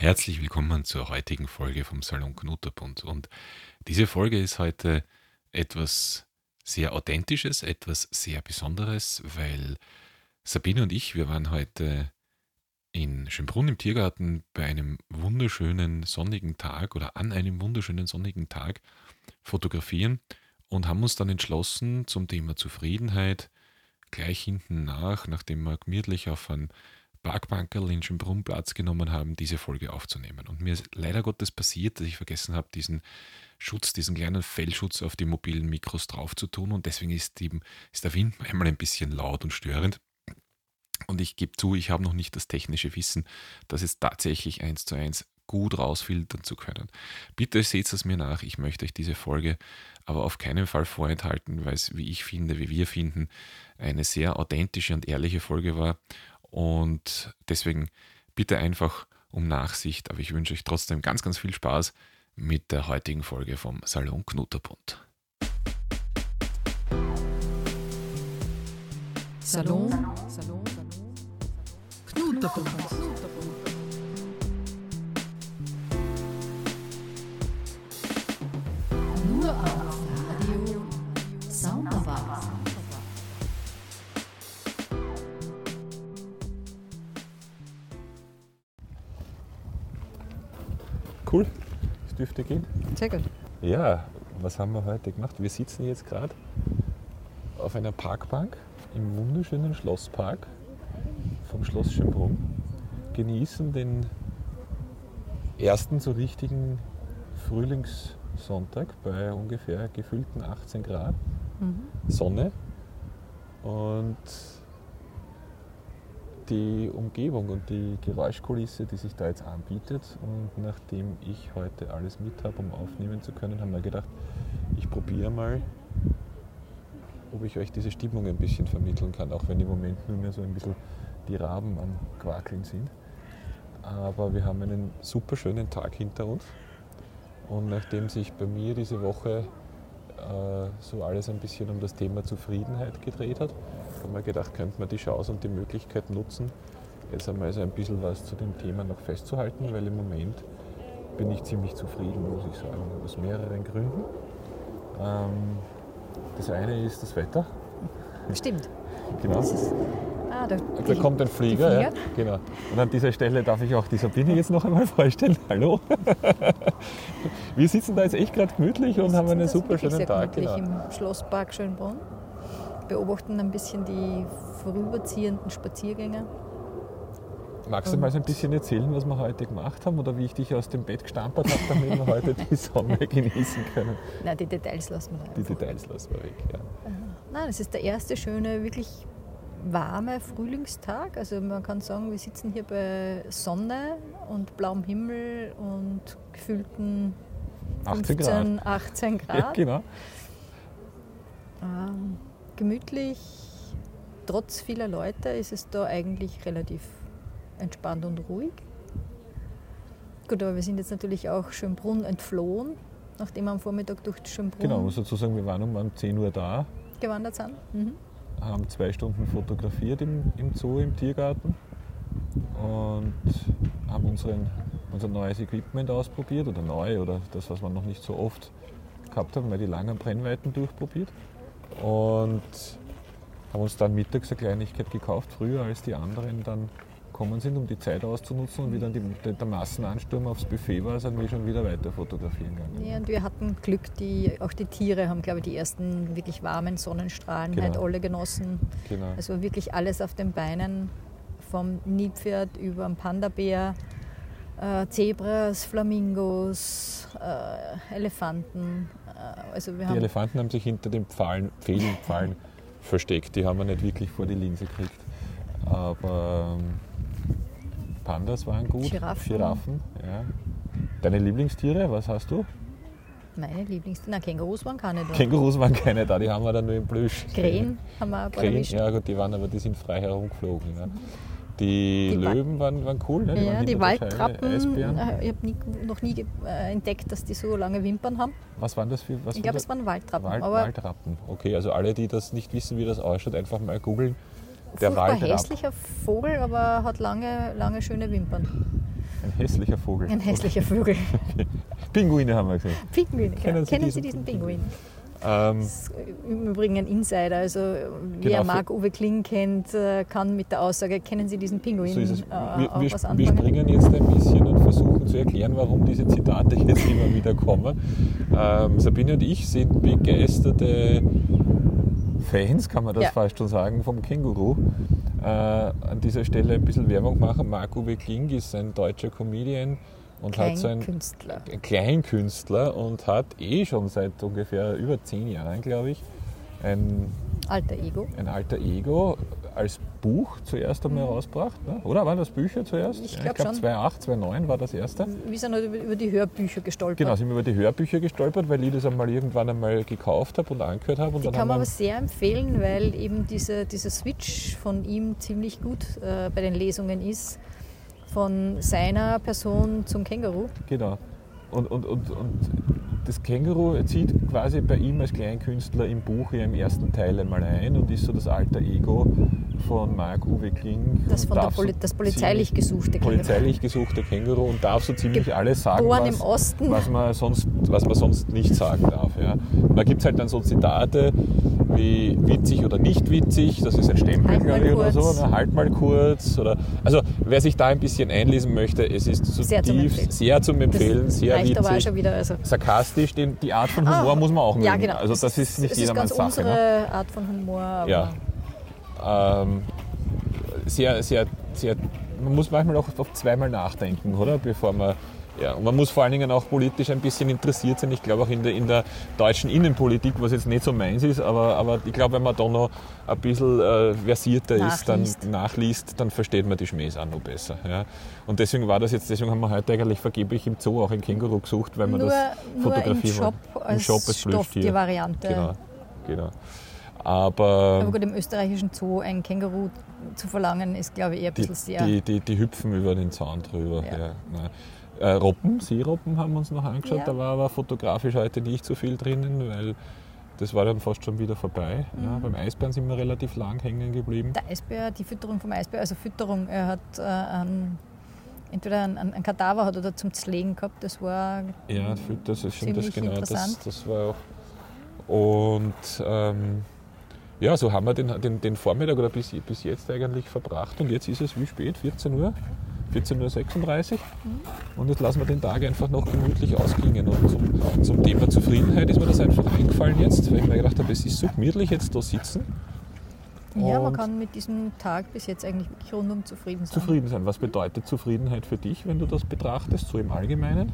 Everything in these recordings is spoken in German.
Herzlich willkommen zur heutigen Folge vom Salon Knutterbund. Und diese Folge ist heute etwas sehr Authentisches, etwas sehr Besonderes, weil Sabine und ich, wir waren heute in Schönbrunn im Tiergarten bei einem wunderschönen sonnigen Tag oder an einem wunderschönen sonnigen Tag fotografieren und haben uns dann entschlossen zum Thema Zufriedenheit gleich hinten nach, nachdem wir gemütlich auf einen Parkbankerl in Schönbrunn Platz genommen haben, diese Folge aufzunehmen. Und mir ist leider Gottes passiert, dass ich vergessen habe, diesen Schutz, diesen kleinen Fellschutz auf die mobilen Mikros drauf zu tun und deswegen ist, die, ist der Wind einmal ein bisschen laut und störend. Und ich gebe zu, ich habe noch nicht das technische Wissen, das jetzt tatsächlich eins zu eins gut rausfiltern zu können. Bitte seht es mir nach. Ich möchte euch diese Folge aber auf keinen Fall vorenthalten, weil es, wie ich finde, wie wir finden, eine sehr authentische und ehrliche Folge war. Und deswegen bitte einfach um Nachsicht. Aber ich wünsche euch trotzdem ganz, ganz viel Spaß mit der heutigen Folge vom Salon Knutterbund. Salon, Salon, Knutterbund. Nur auf Cool, das dürfte gehen. Sehr gut. Ja, was haben wir heute gemacht? Wir sitzen jetzt gerade auf einer Parkbank im wunderschönen Schlosspark vom Schloss Schönbrunn, genießen den ersten so richtigen Frühlingssonntag bei ungefähr gefühlten 18 Grad Mhm. Sonne und die Umgebung und die Geräuschkulisse, die sich da jetzt anbietet. Und nachdem ich heute alles mit habe, um aufnehmen zu können, haben wir gedacht, ich probiere mal, ob ich euch diese Stimmung ein bisschen vermitteln kann, auch wenn im Moment nur mehr so ein bisschen die Raben am Quakeln sind. Aber wir haben einen super schönen Tag hinter uns. Und nachdem sich bei mir diese Woche so alles ein bisschen um das Thema Zufriedenheit gedreht hat, haben wir gedacht, könnte man die Chance und die Möglichkeit nutzen, jetzt einmal so ein bisschen was zu dem Thema noch festzuhalten, weil im Moment bin ich ziemlich zufrieden, muss ich sagen, aus mehreren Gründen. Ähm, das eine ist das Wetter. Stimmt. Genau. Das ist, ah, da, Da die- kommt ein Flieger, die ja, genau. Und an dieser Stelle darf ich auch die Sabine jetzt noch einmal vorstellen. Hallo. Wir sitzen da jetzt echt gerade gemütlich und haben einen Das super schönen Tag. gemütlich Genau. im Schlosspark Schönbrunn. Beobachten ein bisschen die vorüberziehenden Spaziergänger. Magst du mal so ein bisschen erzählen, was wir heute gemacht haben oder wie ich dich aus dem Bett gestampert habe, damit wir heute die Sonne genießen können? Nein, die Details lassen wir da. Die Details lassen wir weg. Ja. Nein, es ist der erste schöne, wirklich warme Frühlingstag. Also man kann sagen, wir sitzen hier bei Sonne und blauem Himmel und gefühlten 18 Grad. 15, 18 Grad. Ja, genau. Ähm, gemütlich, trotz vieler Leute ist es da eigentlich relativ entspannt und ruhig. Gut, aber wir sind jetzt natürlich auch Schönbrunn entflohen, nachdem wir am Vormittag durch Schönbrunn Genau, muss dazu sagen, wir waren um 10 Uhr da, gewandert sind. Mhm. Haben zwei Stunden fotografiert im, im Zoo, im Tiergarten und haben unseren, unser neues Equipment ausprobiert oder neu oder das, was wir noch nicht so oft gehabt haben, mal die langen Brennweiten durchprobiert und haben uns dann mittags eine Kleinigkeit gekauft, früher als die anderen dann gekommen sind, um die Zeit auszunutzen und wie dann die, der, Massenansturm aufs Buffet war, sind wir schon wieder weiter fotografieren gegangen. Ja, und wir hatten Glück, die, auch die Tiere haben, glaube ich, die ersten wirklich warmen Sonnenstrahlen Genau. halt alle genossen. Genau. Also wirklich alles auf den Beinen, vom Nilpferd über den Panda-Bär, äh, Zebras, Flamingos, äh, Elefanten. Äh, also wir Die haben Elefanten haben sich hinter den Pfahlen, Pfählenpfahlen versteckt. Die haben wir nicht wirklich vor die Linse gekriegt. Aber ähm, Pandas waren gut. Giraffen. Giraffen, ja. Deine Lieblingstiere, was hast du? meine Lieblingstiere. Na, Kängurus waren keine da. Kängurus waren keine da, die haben wir dann nur im Plüsch. Krähen haben wir ein paar Krähen, ja gut, die waren aber die sind frei herumgeflogen. Ja. Die, Die Wa- Löwen waren, waren cool, ne? die Ja, die. Waldtrappen, Eisbären. äh, ich habe noch nie äh, entdeckt, dass die so lange Wimpern haben. Was waren das für was Ich glaube, es waren Waldtrappen. Wald, aber Waldrappen. Okay, also alle, die das nicht wissen, wie das ausschaut, einfach mal googeln. Der ab. hässlicher Vogel, aber hat lange, lange schöne Wimpern. Ein hässlicher Vogel. Ein hässlicher Vogel. Pinguine haben wir gesehen. Pinguin. Kennen ja. Sie Kennen diesen Sie diesen Pinguin? Ähm, Das ist im Übrigen ein Insider. Also wer Genau, für- Marc-Uwe Kling kennt, äh, kann mit der Aussage, kennen Sie diesen Pinguin, so ist es. äh, Wir, wir, was wir springen jetzt ein bisschen und versuchen zu erklären, warum diese Zitate jetzt immer wieder kommen. Ähm, Sabine und ich sind begeisterte Fans, kann man das Ja. fast schon sagen, vom Känguru. Äh, an dieser Stelle ein bisschen Werbung machen. Marc-Uwe Kling ist ein deutscher Comedian und hat so ein Künstler. ein Kleinkünstler und hat eh schon seit ungefähr über zehn Jahren, glaube ich, ein, Alter Ego. ein alter Ego als Buch zuerst einmal rausgebracht. Ne? Oder waren das Bücher zuerst? Mhm. Ich glaub glaube schon. 2008, 2009 war das erste. Wir sind halt über, die Hörbücher gestolpert. Genau, sind wir über die Hörbücher gestolpert, weil ich das einmal irgendwann einmal gekauft habe und angehört habe. Die dann kann man aber sehr empfehlen, weil eben diese, dieser Switch von ihm ziemlich gut äh, bei den Lesungen ist. Von seiner Person zum Känguru. Genau. Und, und, und, und das Känguru zieht quasi bei ihm als Kleinkünstler im Buch ja im ersten Teil einmal ein und ist so das alter Ego von Marc-Uwe Kling. Das, von der so Poli das polizeilich gesuchte Känguru. polizeilich gesuchte Känguru und darf so ziemlich alles sagen, Geboren was, was, man sonst, was man sonst nicht sagen darf. Ja. Und da gibt es halt dann so Zitate wie witzig oder nicht witzig, das ist ein Stempel, Halt oder so. Ne? Halt mal kurz. Oder, also wer sich da ein bisschen einlesen möchte, es ist Sehr zum zutiefst Empfehlen. sehr zum Empfehlen, das sehr reicht aber witzig. schon wieder. Also, Sarkastisch, den, die Art von Humor Ah, muss man auch mögen. ja, genau. Also das ist nicht jedermanns ist ganz Sache. unsere Ne? Art von Humor. Ja. Ähm, sehr, sehr, sehr, man muss manchmal auch auf zweimal nachdenken, oder? Bevor man, ja, und man muss vor allen Dingen auch politisch ein bisschen interessiert sein. Ich glaube auch in der, in der deutschen Innenpolitik, was jetzt nicht so meins ist, aber, aber ich glaube, wenn man da noch ein bisschen äh, versierter ist, Nachliest. dann nachliest, dann versteht man die Schmähs auch noch besser. Ja. Und deswegen war das jetzt, deswegen haben wir heute eigentlich vergeblich im Zoo auch ein Känguru gesucht, weil nur, das im fotografieren wollen. als Im Shop als. Stofftier-Variante. Genau, genau. Aber, Aber gut, im österreichischen Zoo ein Känguru zu verlangen, ist, glaube ich, eher ein die, bisschen sehr. die, die, die hüpfen über den Zaun drüber. Ja. Ja. Äh, Robben, Seeroppen haben wir uns noch angeschaut, Ja. da war aber fotografisch heute nicht so viel drinnen, weil das war dann fast schon wieder vorbei. Ja, Mhm. beim Eisbären sind wir relativ lang hängen geblieben. Der Eisbär, die Fütterung vom Eisbär, also Fütterung, er hat äh, einen, entweder ein, ein, ein Kadaver hat oder zum Zlegen gehabt, das war Ja, das ist schon das genau, das, das war auch. Und ähm, ja, so haben wir den, den, den Vormittag oder bis, bis jetzt eigentlich verbracht und jetzt ist es wie spät? 14 Uhr? 14.36 Uhr. Und jetzt lassen wir den Tag einfach noch gemütlich ausklingen. Und zum, zum Thema Zufriedenheit ist mir das einfach eingefallen jetzt, weil ich mir gedacht habe, es ist so gemütlich jetzt da sitzen. Ja, man kann mit diesem Tag bis jetzt eigentlich wirklich rundum zufrieden sein. Zufrieden sein. Was bedeutet Zufriedenheit für dich, wenn du das betrachtest, so im Allgemeinen?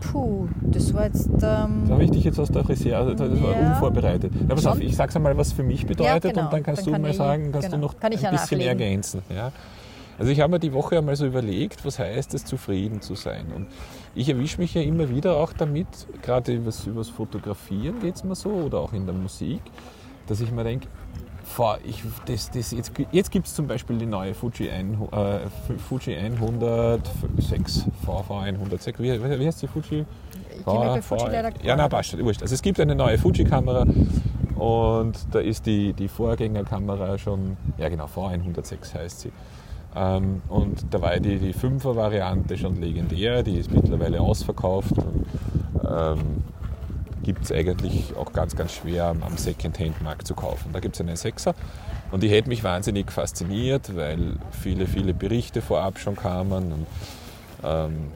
Puh, das war jetzt. Da Ähm, habe ich dich jetzt aus der Reserve, das war Ja. unvorbereitet. Ja, pass auf, ich sag's einmal, was für mich bedeutet genau. und dann kannst Dann du kann mal ich- sagen, kannst genau. du noch Kann ein ja bisschen ergänzen. Ja? Also ich habe mir die Woche einmal so überlegt, was heißt es, zufrieden zu sein. Und ich erwische mich ja immer wieder auch damit, gerade übers, übers Fotografieren geht es mir so oder auch in der Musik, dass ich mir denke, ich, das, das, jetzt jetzt gibt es zum Beispiel die neue Fuji, 100, äh, Fuji 106, VV106, wie, wie heißt die Fuji? ich kenne bei V- Fuji leider Ja, na, passt, wurscht. Also es gibt eine neue Fuji-Kamera und da ist die, die Vorgängerkamera schon, ja genau, V106 heißt sie. Ähm, und da war die, die 5er-Variante schon legendär, die ist mittlerweile ausverkauft ähm, gibt es eigentlich auch ganz, ganz schwer am, Second-Hand-Markt zu kaufen. Da gibt es einen 6er und die hätte mich wahnsinnig fasziniert, weil viele, viele Berichte vorab schon kamen und ähm,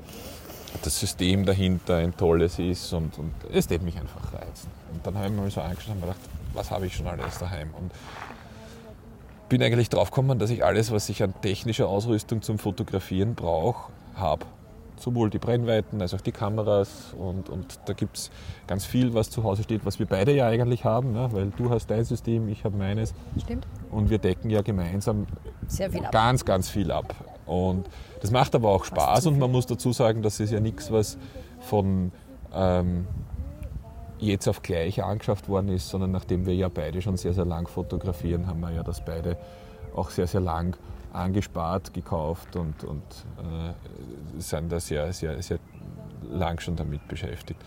das System dahinter ein tolles ist und, und es hätte mich einfach reizen. Und dann habe ich mir so angeschaut und gedacht, was habe ich schon alles daheim? Und bin eigentlich drauf gekommen, dass ich alles, was ich an technischer Ausrüstung zum Fotografieren brauche, habe. Sowohl die Brennweiten als auch die Kameras und, und da gibt es ganz viel, was zu Hause steht, was wir beide ja eigentlich haben, ne? weil du hast dein System, ich habe meines Stimmt. und wir decken ja gemeinsam ganz, ganz viel ab. Und das macht aber auch Spaß und man muss dazu sagen, das ist ja nichts, was von ähm, jetzt auf gleich angeschafft worden ist, sondern nachdem wir ja beide schon sehr, sehr lang fotografieren, haben wir ja das beide auch sehr, sehr lang angespart, gekauft und, und äh, sind da sehr, sehr, sehr lang schon damit beschäftigt.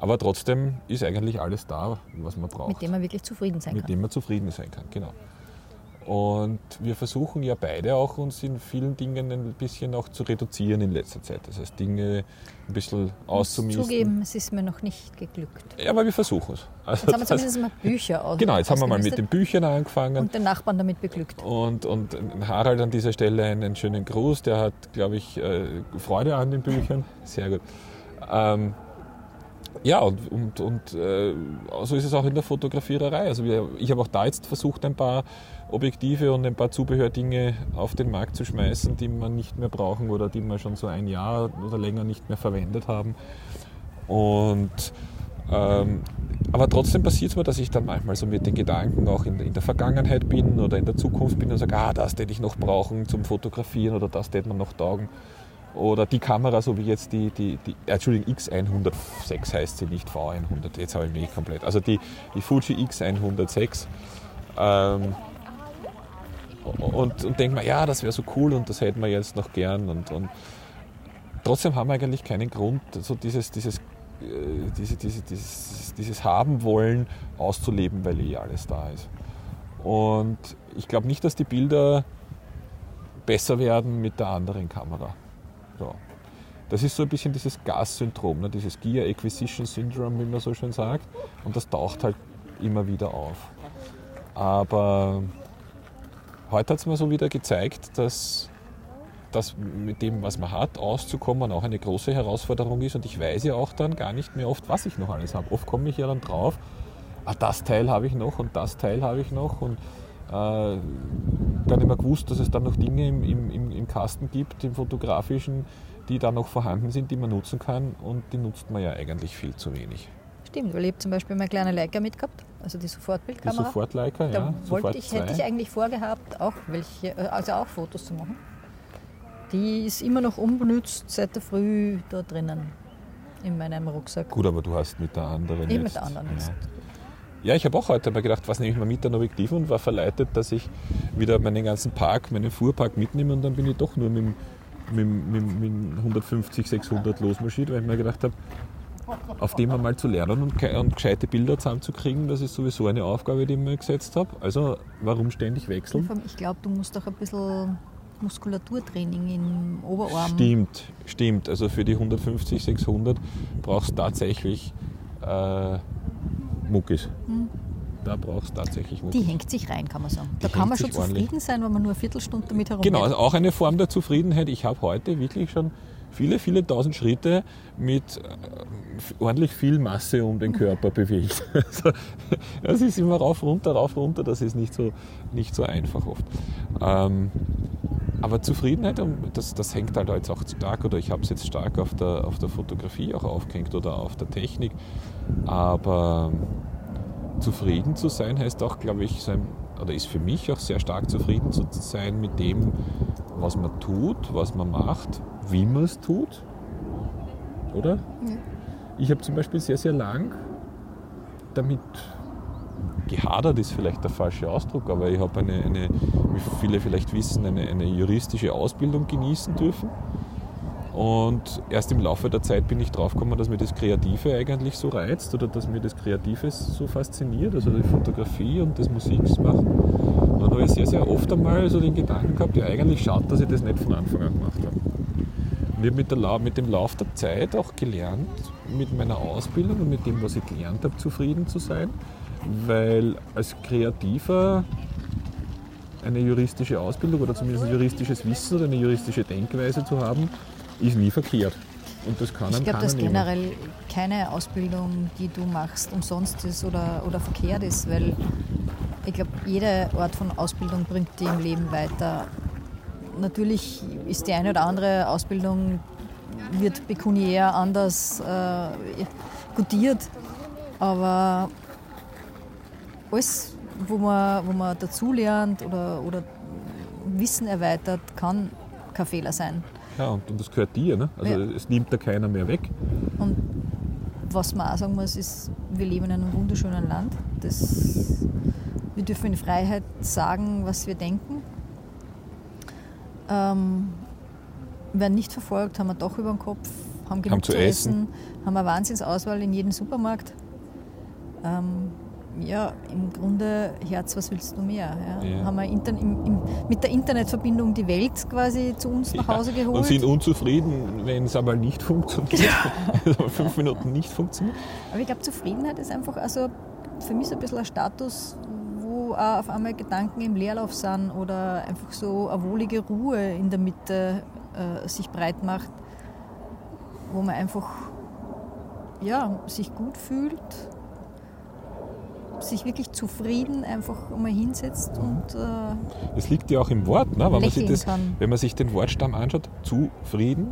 Aber trotzdem ist eigentlich alles da, was man braucht Mit dem man wirklich zufrieden sein mit kann. dem man zufrieden sein kann. Genau. Und wir versuchen ja beide auch uns in vielen Dingen ein bisschen auch zu reduzieren in letzter Zeit. Das heißt, Dinge ein bisschen auszumisten. Zugeben, es ist mir noch nicht geglückt. Ja, aber wir versuchen es. Also jetzt haben wir zumindest mal Bücher aus. Genau, jetzt haben wir mal mit den Büchern angefangen. Und den Nachbarn damit beglückt. Und, und Harald an dieser Stelle einen schönen Gruß. Der hat, glaube ich, äh, Freude an den Büchern. Sehr gut. Ähm, ja, und, und, und äh, so ist es auch in der Fotografiererei. Also wir, ich habe auch da jetzt versucht, ein paar Objektive und ein paar Zubehördinge auf den Markt zu schmeißen, die man nicht mehr brauchen oder die wir schon so ein Jahr oder länger nicht mehr verwendet haben. Und ähm, aber trotzdem passiert es mir, dass ich dann manchmal so mit den Gedanken auch in, in, der Vergangenheit bin oder in der Zukunft bin und sage, ah, das hätte ich noch brauchen zum Fotografieren oder das hätte man noch taugen. Oder die Kamera, so wie jetzt die, die, die äh, Entschuldigung, X106 heißt sie nicht V100, jetzt habe ich mich komplett. Also die, die Fuji X106. Ähm, und, und denkt man, ja, das wäre so cool und das hätten wir jetzt noch gern. Und, und trotzdem haben wir eigentlich keinen Grund, so dieses, dieses, äh, diese, diese, dieses, dieses Haben wollen auszuleben, weil eh alles da ist. Und ich glaube nicht, dass die Bilder besser werden mit der anderen Kamera. Ja. Das ist so ein bisschen dieses Gas-Syndrom, ne? dieses Gear Acquisition Syndrome, wie man so schön sagt. Und das taucht halt immer wieder auf. Aber heute hat es mir so wieder gezeigt, dass das mit dem, was man hat, auszukommen, auch eine große Herausforderung ist. Und ich weiß ja auch dann gar nicht mehr oft, was ich noch alles habe. Oft komme ich ja dann drauf, ah, das Teil habe ich noch und das Teil habe ich noch. Und äh, gar nicht mehr gewusst, dass es dann noch Dinge im, im, im Kasten gibt, im fotografischen, die da noch vorhanden sind, die man nutzen kann. Und die nutzt man ja eigentlich viel zu wenig. Stimmt, weil ich habe zum Beispiel meine kleine Leica mitgehabt, also die Sofortbildkamera. Die Sofortleica, ja. Da wollte ich, hätte ich eigentlich vorgehabt, auch welche, äh, also auch Fotos zu machen. Die ist immer noch unbenutzt seit der Früh da drinnen in meinem Rucksack. Gut, aber du hast mit der anderen Ich jetzt, mit der anderen ja. Ja, ich habe auch heute mal gedacht, was nehme ich mal mit ein Objektiv und war verleitet, dass ich wieder meinen ganzen Park, meinen Fuhrpark mitnehme und dann bin ich doch nur mit, mit, mit, mit 150, 600 losmarschiert, weil ich mir gedacht habe, auf dem einmal zu lernen und, und gescheite Bilder zusammenzukriegen, das ist sowieso eine Aufgabe, die ich mir gesetzt habe. Also warum ständig wechseln? Ich glaube, du musst auch ein bisschen Muskulaturtraining im Oberarm. Stimmt, stimmt. Also für die 150, 600 brauchst du tatsächlich äh, Muckis. Hm. Da brauchst du tatsächlich Muckis. Die hängt sich rein, kann man sagen. Die da kann man schon zufrieden ordentlich. sein, wenn man nur eine Viertelstunde damit herumgeht. Genau, also auch eine Form der Zufriedenheit. Ich habe heute wirklich schon viele, viele tausend Schritte mit äh, ordentlich viel Masse um den Körper bewegt. Also, das ist immer rauf, runter, rauf, runter. Das ist nicht so, nicht so einfach oft. Ähm, aber Zufriedenheit, das, das hängt halt jetzt auch stark, oder ich habe es jetzt stark auf der, auf der Fotografie auch aufgehängt oder auf der Technik. Aber zufrieden zu sein heißt auch, glaube ich, sein, oder ist für mich auch sehr stark zufrieden zu sein mit dem, was man tut, was man macht, wie man es tut. Oder? Ja. Ich habe zum Beispiel sehr, sehr lang damit gehadert ist vielleicht der falsche Ausdruck, aber ich habe eine, eine, wie viele vielleicht wissen, eine, eine juristische Ausbildung genießen dürfen. Und erst im Laufe der Zeit bin ich draufgekommen, dass mir das Kreative eigentlich so reizt oder dass mir das Kreative so fasziniert, also die Fotografie und das Musikmachen. Und dann habe ich sehr, sehr oft einmal so den Gedanken gehabt, ja eigentlich schade, dass ich das nicht von Anfang an gemacht habe. Und ich habe mit, mit dem Lauf der Zeit auch gelernt, mit meiner Ausbildung und mit dem, was ich gelernt habe, zufrieden zu sein weil als Kreativer eine juristische Ausbildung oder zumindest ein juristisches Wissen oder eine juristische Denkweise zu haben, ist nie verkehrt. Und das kann Ich glaube, dass nehmen. generell keine Ausbildung, die du machst, umsonst ist oder, oder verkehrt ist, weil ich glaube, jede Art von Ausbildung bringt dich im Leben weiter. Natürlich ist die eine oder andere Ausbildung wird pekuniär anders äh, gutiert, aber alles, wo man, wo man dazulernt oder, oder Wissen erweitert, kann kein Fehler sein. Ja, und, und das gehört dir. Ne? Also ja. es nimmt da keiner mehr weg. Und was man auch sagen muss, ist, wir leben in einem wunderschönen Land. Das, wir dürfen in Freiheit sagen, was wir denken. Ähm, werden nicht verfolgt, haben wir doch über den Kopf, haben genug haben zu, essen, essen, haben eine Wahnsinnsauswahl in jedem Supermarkt. Ähm, ja, im Grunde, Herz, was willst du mehr? Ja? Ja. Haben wir Inter im, im, mit der Internetverbindung die Welt quasi zu uns nach Hause geholt. Und sind unzufrieden, wenn es einmal nicht funktioniert. also fünf Minuten nicht funktioniert. Aber ich glaube, Zufriedenheit ist einfach, also für mich so ein bisschen ein Status, wo auch auf einmal Gedanken im Leerlauf sind oder einfach so eine wohlige Ruhe in der Mitte äh, sich breit macht, wo man einfach ja, sich gut fühlt, sich wirklich zufrieden einfach mal hinsetzt und äh, Das liegt ja auch im Wort, ne? wenn, man sich das, kann. wenn man sich den Wortstamm anschaut, zufrieden,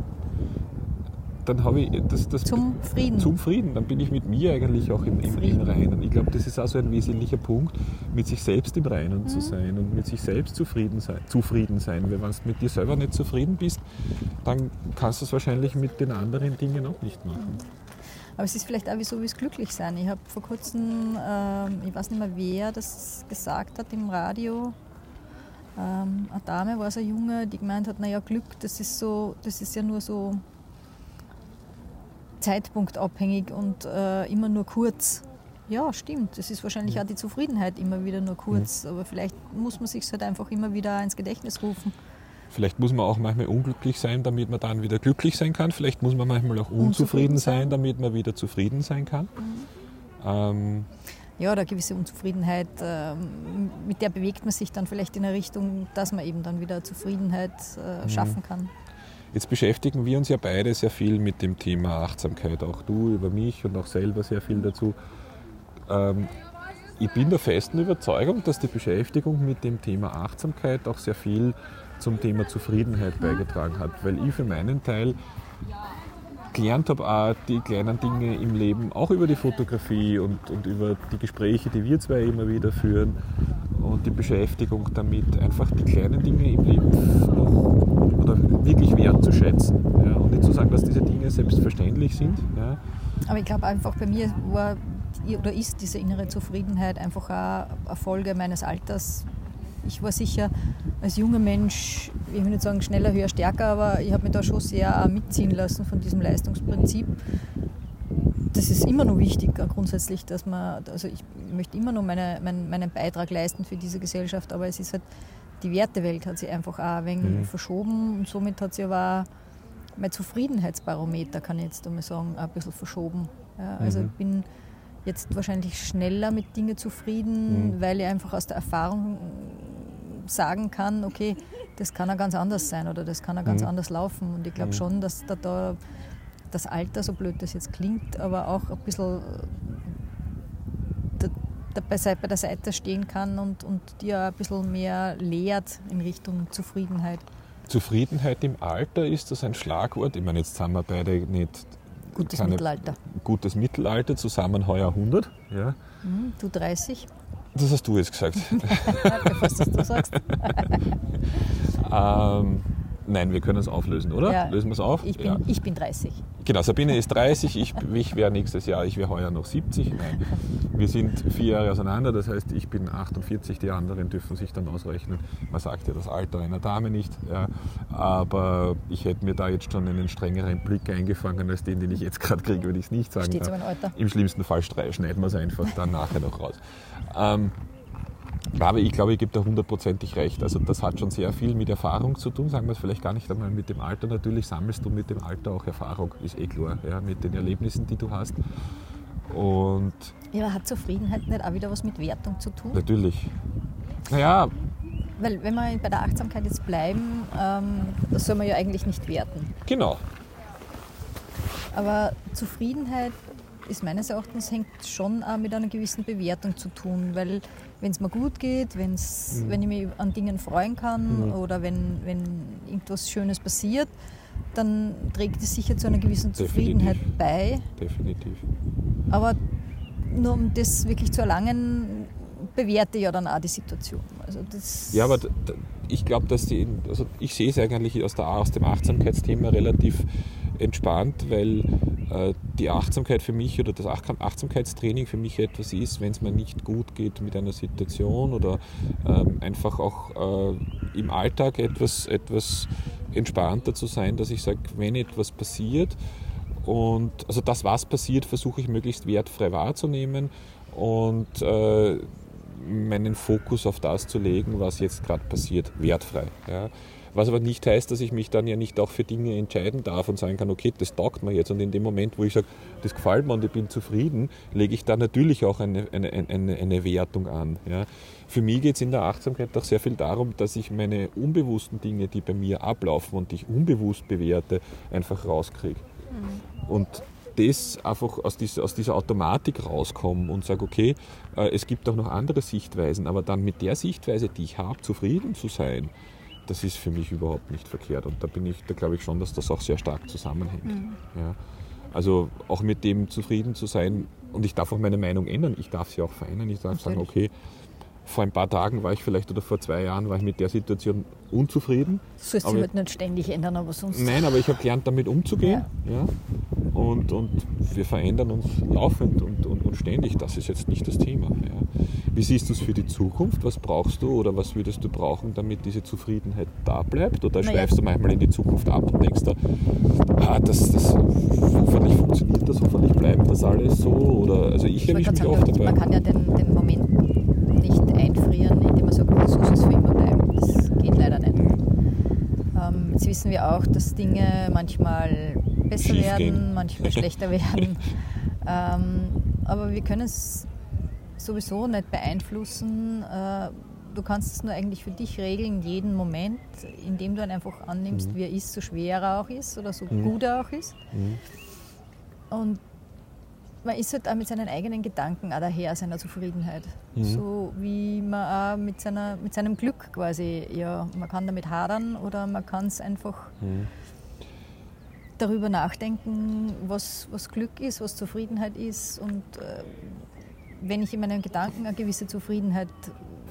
dann habe ich das, das zum Frieden. zum Frieden, dann bin ich mit mir eigentlich auch im, im, im. Reinen. Ich glaube, das ist auch so ein wesentlicher Punkt, mit sich selbst im Reinen Mhm. zu sein und mit sich selbst zufrieden sein. Zufrieden sein. Weil wenn du mit dir selber nicht zufrieden bist, dann kannst du es wahrscheinlich mit den anderen Dingen auch nicht machen. Aber es ist vielleicht auch wie so wie es Glücklichsein. Ich habe vor kurzem, ähm, ich weiß nicht mehr wer das gesagt hat im Radio, ähm, eine Dame war so eine Junge, die gemeint hat, naja Glück, das ist so, das ist ja nur so zeitpunktabhängig und äh, immer nur kurz. Ja, stimmt. Es ist wahrscheinlich auch die Zufriedenheit immer wieder nur kurz, aber vielleicht muss man sich halt einfach immer wieder ins Gedächtnis rufen. Vielleicht muss man auch manchmal unglücklich sein, damit man dann wieder glücklich sein kann. Vielleicht muss man manchmal auch unzufrieden sein, damit man wieder zufrieden sein kann. Ähm, Ja, oder eine gewisse Unzufriedenheit, ähm, mit der bewegt man sich dann vielleicht in eine Richtung, dass man eben dann wieder Zufriedenheit äh, schaffen kann. Jetzt beschäftigen wir uns ja beide sehr viel mit dem Thema Achtsamkeit, auch du über mich und auch selber sehr viel dazu. Ähm, ich bin der festen Überzeugung, dass die Beschäftigung mit dem Thema Achtsamkeit auch sehr viel zum Thema Zufriedenheit beigetragen hat, weil ich für meinen Teil gelernt habe, auch die kleinen Dinge im Leben, auch über die Fotografie und, und über die Gespräche, die wir zwei immer wieder führen und die Beschäftigung damit, einfach die kleinen Dinge im Leben noch oder wirklich wertzuschätzen. Ja, und nicht zu sagen, dass diese Dinge selbstverständlich sind. Ja. Aber ich glaube einfach bei mir war oder ist diese innere Zufriedenheit einfach auch eine Folge meines Alters. Ich war sicher als junger Mensch, ich will nicht sagen schneller, höher, stärker, aber ich habe mich da schon sehr auch mitziehen lassen von diesem Leistungsprinzip. Das ist immer noch wichtig, auch grundsätzlich, dass man, also ich möchte immer noch meine, mein, meinen Beitrag leisten für diese Gesellschaft, aber es ist halt, die Wertewelt hat sich einfach auch ein wenig Mhm. verschoben und somit hat sich aber auch mein Zufriedenheitsbarometer, kann ich jetzt einmal sagen, ein bisschen verschoben. Ja, also Mhm. ich bin jetzt wahrscheinlich schneller mit Dingen zufrieden, Mhm. weil ich einfach aus der Erfahrung sagen kann, okay, das kann auch ganz anders sein oder das kann auch ganz Mhm. anders laufen. Und ich glaube Mhm. schon, dass da, da das Alter, so blöd das jetzt klingt, aber auch ein bisschen da bei, der Seite stehen kann und, und dir ein bisschen mehr lehrt in Richtung Zufriedenheit. Zufriedenheit im Alter ist das ein Schlagwort. Ich meine, jetzt sind wir beide nicht Gutes Mittelalter. gutes Mittelalter, zusammen heuer 100. Ja. Mhm, du 30, Das hast du jetzt gesagt. bevor du sagst. ähm, nein, wir können es auflösen, oder? Ja. Lösen wir es auf? Ich bin, Ja. ich bin 30. Genau, Sabine ist 30, ich, ich wäre nächstes Jahr, ich wäre heuer noch 70. Nein, wir sind vier Jahre auseinander, das heißt, ich bin 48, die anderen dürfen sich dann ausrechnen. Man sagt ja das Alter einer Dame nicht, ja, aber ich hätte mir da jetzt schon einen strengeren Blick eingefangen als den, den ich jetzt gerade kriege, wenn ich es nicht sagen Steht darf. Alter. Im schlimmsten Fall schneiden wir es einfach dann nachher noch raus. Ähm, aber ich glaube, ich gebe da hundertprozentig recht. Also das hat schon sehr viel mit Erfahrung zu tun, sagen wir es vielleicht gar nicht einmal mit dem Alter. Natürlich sammelst du mit dem Alter auch Erfahrung, ist eh klar, ja, mit den Erlebnissen, die du hast. Und Ja, aber hat Zufriedenheit nicht auch wieder was mit Wertung zu tun? natürlich, naja, Weil wenn wir bei der Achtsamkeit jetzt bleiben, ähm, das soll man ja eigentlich nicht werten. genau. Aber Zufriedenheit ist meines Erachtens hängt schon auch mit einer gewissen Bewertung zu tun, weil wenn es mir gut geht, wenn's, Mhm. wenn ich mich an Dingen freuen kann Mhm. oder wenn, wenn irgendwas Schönes passiert, dann trägt es sicher zu einer gewissen Definitiv. Zufriedenheit bei. Definitiv. Aber nur um das wirklich zu erlangen, bewerte ich ja dann auch die Situation. Also das Ja, aber ich glaube, dass die, also ich sehe es eigentlich aus, der, aus dem Achtsamkeitsthema relativ entspannt, weil die Achtsamkeit für mich oder das Ach- Achtsamkeitstraining für mich etwas ist, wenn es mir nicht gut geht mit einer Situation oder ähm, einfach auch äh, im Alltag etwas, etwas entspannter zu sein, dass ich sage, wenn etwas passiert, und also das, was passiert, versuche ich möglichst wertfrei wahrzunehmen und äh, meinen Fokus auf das zu legen, was jetzt gerade passiert, wertfrei. Ja. Was aber nicht heißt, dass ich mich dann ja nicht auch für Dinge entscheiden darf und sagen kann, okay, das taugt mir jetzt. Und in dem Moment, wo ich sage, das gefällt mir und ich bin zufrieden, lege ich da natürlich auch eine, eine, eine, eine Wertung an. Ja. Für mich geht es in der Achtsamkeit auch sehr viel darum, dass ich meine unbewussten Dinge, die bei mir ablaufen und die ich unbewusst bewerte, einfach rauskriege. Mhm. Und das einfach aus dieser, aus dieser Automatik rauskommen und sage, okay, äh, es gibt auch noch andere Sichtweisen, aber dann mit der Sichtweise, die ich habe, zufrieden zu sein, das ist für mich überhaupt nicht verkehrt. Und da bin ich, da glaube ich schon, dass das auch sehr stark zusammenhängt. Mhm. Ja. Also auch mit dem zufrieden zu sein und ich darf auch meine Meinung ändern, ich darf sie auch verändern, ich darf Natürlich. sagen, okay, vor ein paar Tagen war ich vielleicht oder vor zwei Jahren war ich mit der Situation unzufrieden. Sollst du halt nicht ständig ändern, aber sonst. Nein, aber ich habe gelernt, damit umzugehen. Ja. ja. Und, und wir verändern uns laufend und, und, und ständig. Das ist jetzt nicht das Thema. Ja. Wie siehst du es für die Zukunft? Was brauchst du oder was würdest du brauchen, damit diese Zufriedenheit da bleibt? Oder naja. schweifst du manchmal in die Zukunft ab und denkst da, ah, das, das, hoffentlich funktioniert das, hoffentlich bleibt das alles so? Oder, also ich, ich erwische mich oft dabei. Man kann ja den, den Moment nicht einfrieren, indem man sagt, das muss es für immer bleiben. Das geht leider nicht. Ähm, jetzt wissen wir auch, dass Dinge manchmal besser Schief werden, gehen. manchmal schlechter werden. Ähm, aber wir können es sowieso nicht beeinflussen. Äh, du kannst es nur eigentlich für dich regeln, jeden Moment, indem du ihn einfach annimmst, mhm. wie er ist, so schwer er auch ist oder so mhm. gut er auch ist. Mhm. Und man ist halt auch mit seinen eigenen Gedanken auch daher seiner Zufriedenheit. Mhm. So wie man auch mit, seiner, mit seinem Glück quasi, ja, man kann damit hadern oder man kann es einfach mhm. darüber nachdenken, was, was Glück ist, was Zufriedenheit ist. Und äh, wenn ich in meinen Gedanken eine gewisse Zufriedenheit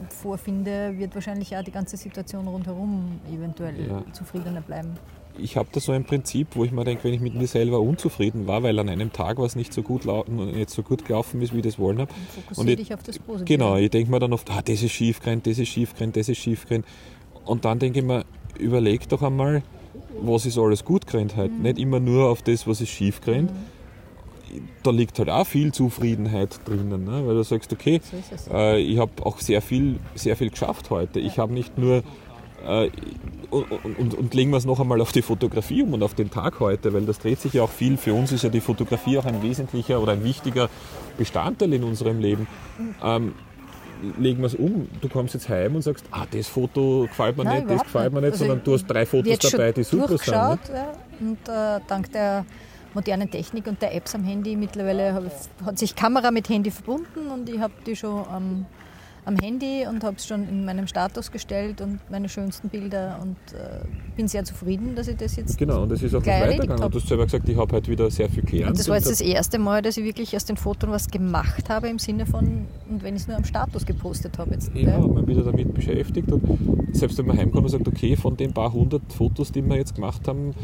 vorfinde, wird wahrscheinlich auch die ganze Situation rundherum eventuell ja. zufriedener bleiben ich habe da so ein Prinzip, wo ich mir denke, wenn ich mit mir selber unzufrieden war, weil an einem Tag was nicht so gut nicht so gut gelaufen ist, wie ich das wollen habe. Und ich, dich auf das Positive. Genau, ich denke mir dann oft, ah, das ist schief das ist schief das ist schief Und dann denke ich mir, überleg doch einmal, was ist alles gut gerannt halt. Mhm. Nicht immer nur auf das, was ist schief mhm. Da liegt halt auch viel Zufriedenheit drinnen, ne? weil du sagst, okay, so äh, ich habe auch sehr viel, sehr viel geschafft heute. Ich habe nicht nur äh, und, und, und, legen wir es noch einmal auf die Fotografie um und auf den Tag heute, weil das dreht sich ja auch viel. Für uns ist ja die Fotografie auch ein wesentlicher oder ein wichtiger Bestandteil in unserem Leben. Ähm, legen wir es um, du kommst jetzt heim und sagst, ah, das Foto gefällt mir Nein, nicht, das gefällt mir nicht, also sondern du hast drei Fotos dabei, die super sind. Ne? Ja, und äh, dank der modernen Technik und der Apps am Handy mittlerweile hat sich Kamera mit Handy verbunden und ich habe die schon am am Handy und habe es schon in meinem Status gestellt und meine schönsten Bilder und äh, bin sehr zufrieden, dass ich das jetzt Genau, und es ist auch weitergegangen. Hab. Du hast selber gesagt, ich habe halt wieder sehr viel gelernt. Und das war jetzt das erste Mal, dass ich wirklich aus den Fotos was gemacht habe im Sinne von, und wenn ich es nur am Status gepostet habe. Jetzt, ja, ja, man wieder damit beschäftigt und selbst wenn man heimkommt und sagt, okay, von den paar hundert Fotos, die wir jetzt gemacht haben,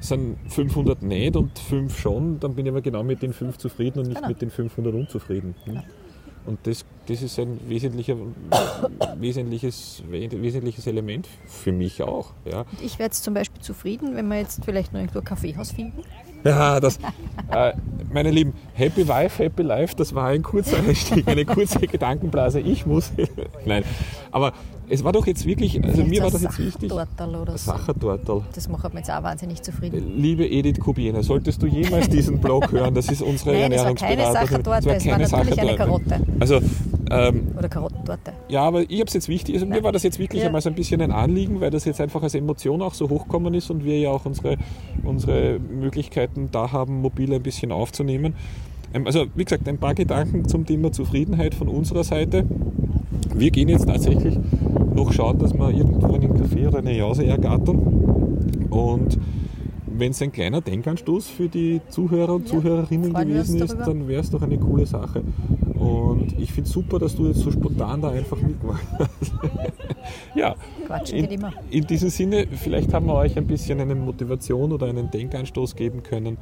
sind 500 nicht und 5 schon, dann bin ich aber genau mit den 5 zufrieden und nicht genau. mit den 500 unzufrieden. Hm? Genau. Und das, das ist ein wesentlicher, wesentliches, wesentliches Element für mich auch. Ja. Ich wäre jetzt zum Beispiel zufrieden, wenn wir jetzt vielleicht noch irgendwo ein Kaffeehaus finden. Ja, das, äh, meine Lieben, Happy Wife, Happy Life, das war ein kurzer Einstieg, eine kurze Gedankenblase. Ich muss. Nein, aber es war doch jetzt wirklich, also jetzt mir war das jetzt wichtig. Oder Sachertortel. Das macht mich jetzt auch wahnsinnig zufrieden. Liebe Edith Kubiener, solltest du jemals diesen Blog hören, das ist unsere Nein, Ernährungsberaterin. Das war keine Sachertorte, es war, natürlich eine Karotte. Also, ähm, oder Karottentorte. Ja, aber ich habe es jetzt wichtig, also mir war das jetzt wirklich ja. einmal so ein bisschen ein Anliegen, weil das jetzt einfach als Emotion auch so hochkommen ist und wir ja auch unsere, unsere Möglichkeiten da haben, mobil ein bisschen aufzunehmen. Ähm, also wie gesagt, ein paar Gedanken zum Thema Zufriedenheit von unserer Seite. Wir gehen jetzt tatsächlich noch schauen, dass wir irgendwo einen Café oder eine Jause ergattern. Und wenn es ein kleiner Denkanstoß für die Zuhörer und ja, Zuhörerinnen gewesen ist, dann wäre es doch eine coole Sache. Und ich finde es super, dass du jetzt so spontan da einfach mitmachst. ja, Quatschen geht immer. In diesem Sinne, vielleicht haben wir euch ein bisschen eine Motivation oder einen Denkanstoß geben können.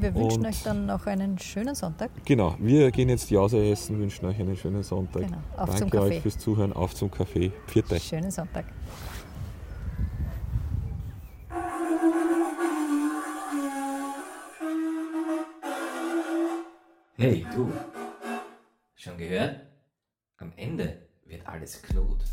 Wir wünschen Und euch dann noch einen schönen Sonntag. Genau, wir gehen jetzt Jause essen, wünschen euch einen schönen Sonntag. Genau. Auf Danke euch fürs Zuhören, auf zum Kaffee. Vierte. Schönen Sonntag. Hey, du. Schon gehört? Am Ende wird alles Knut.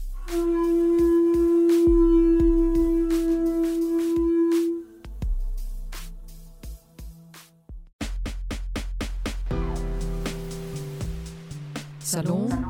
Salon,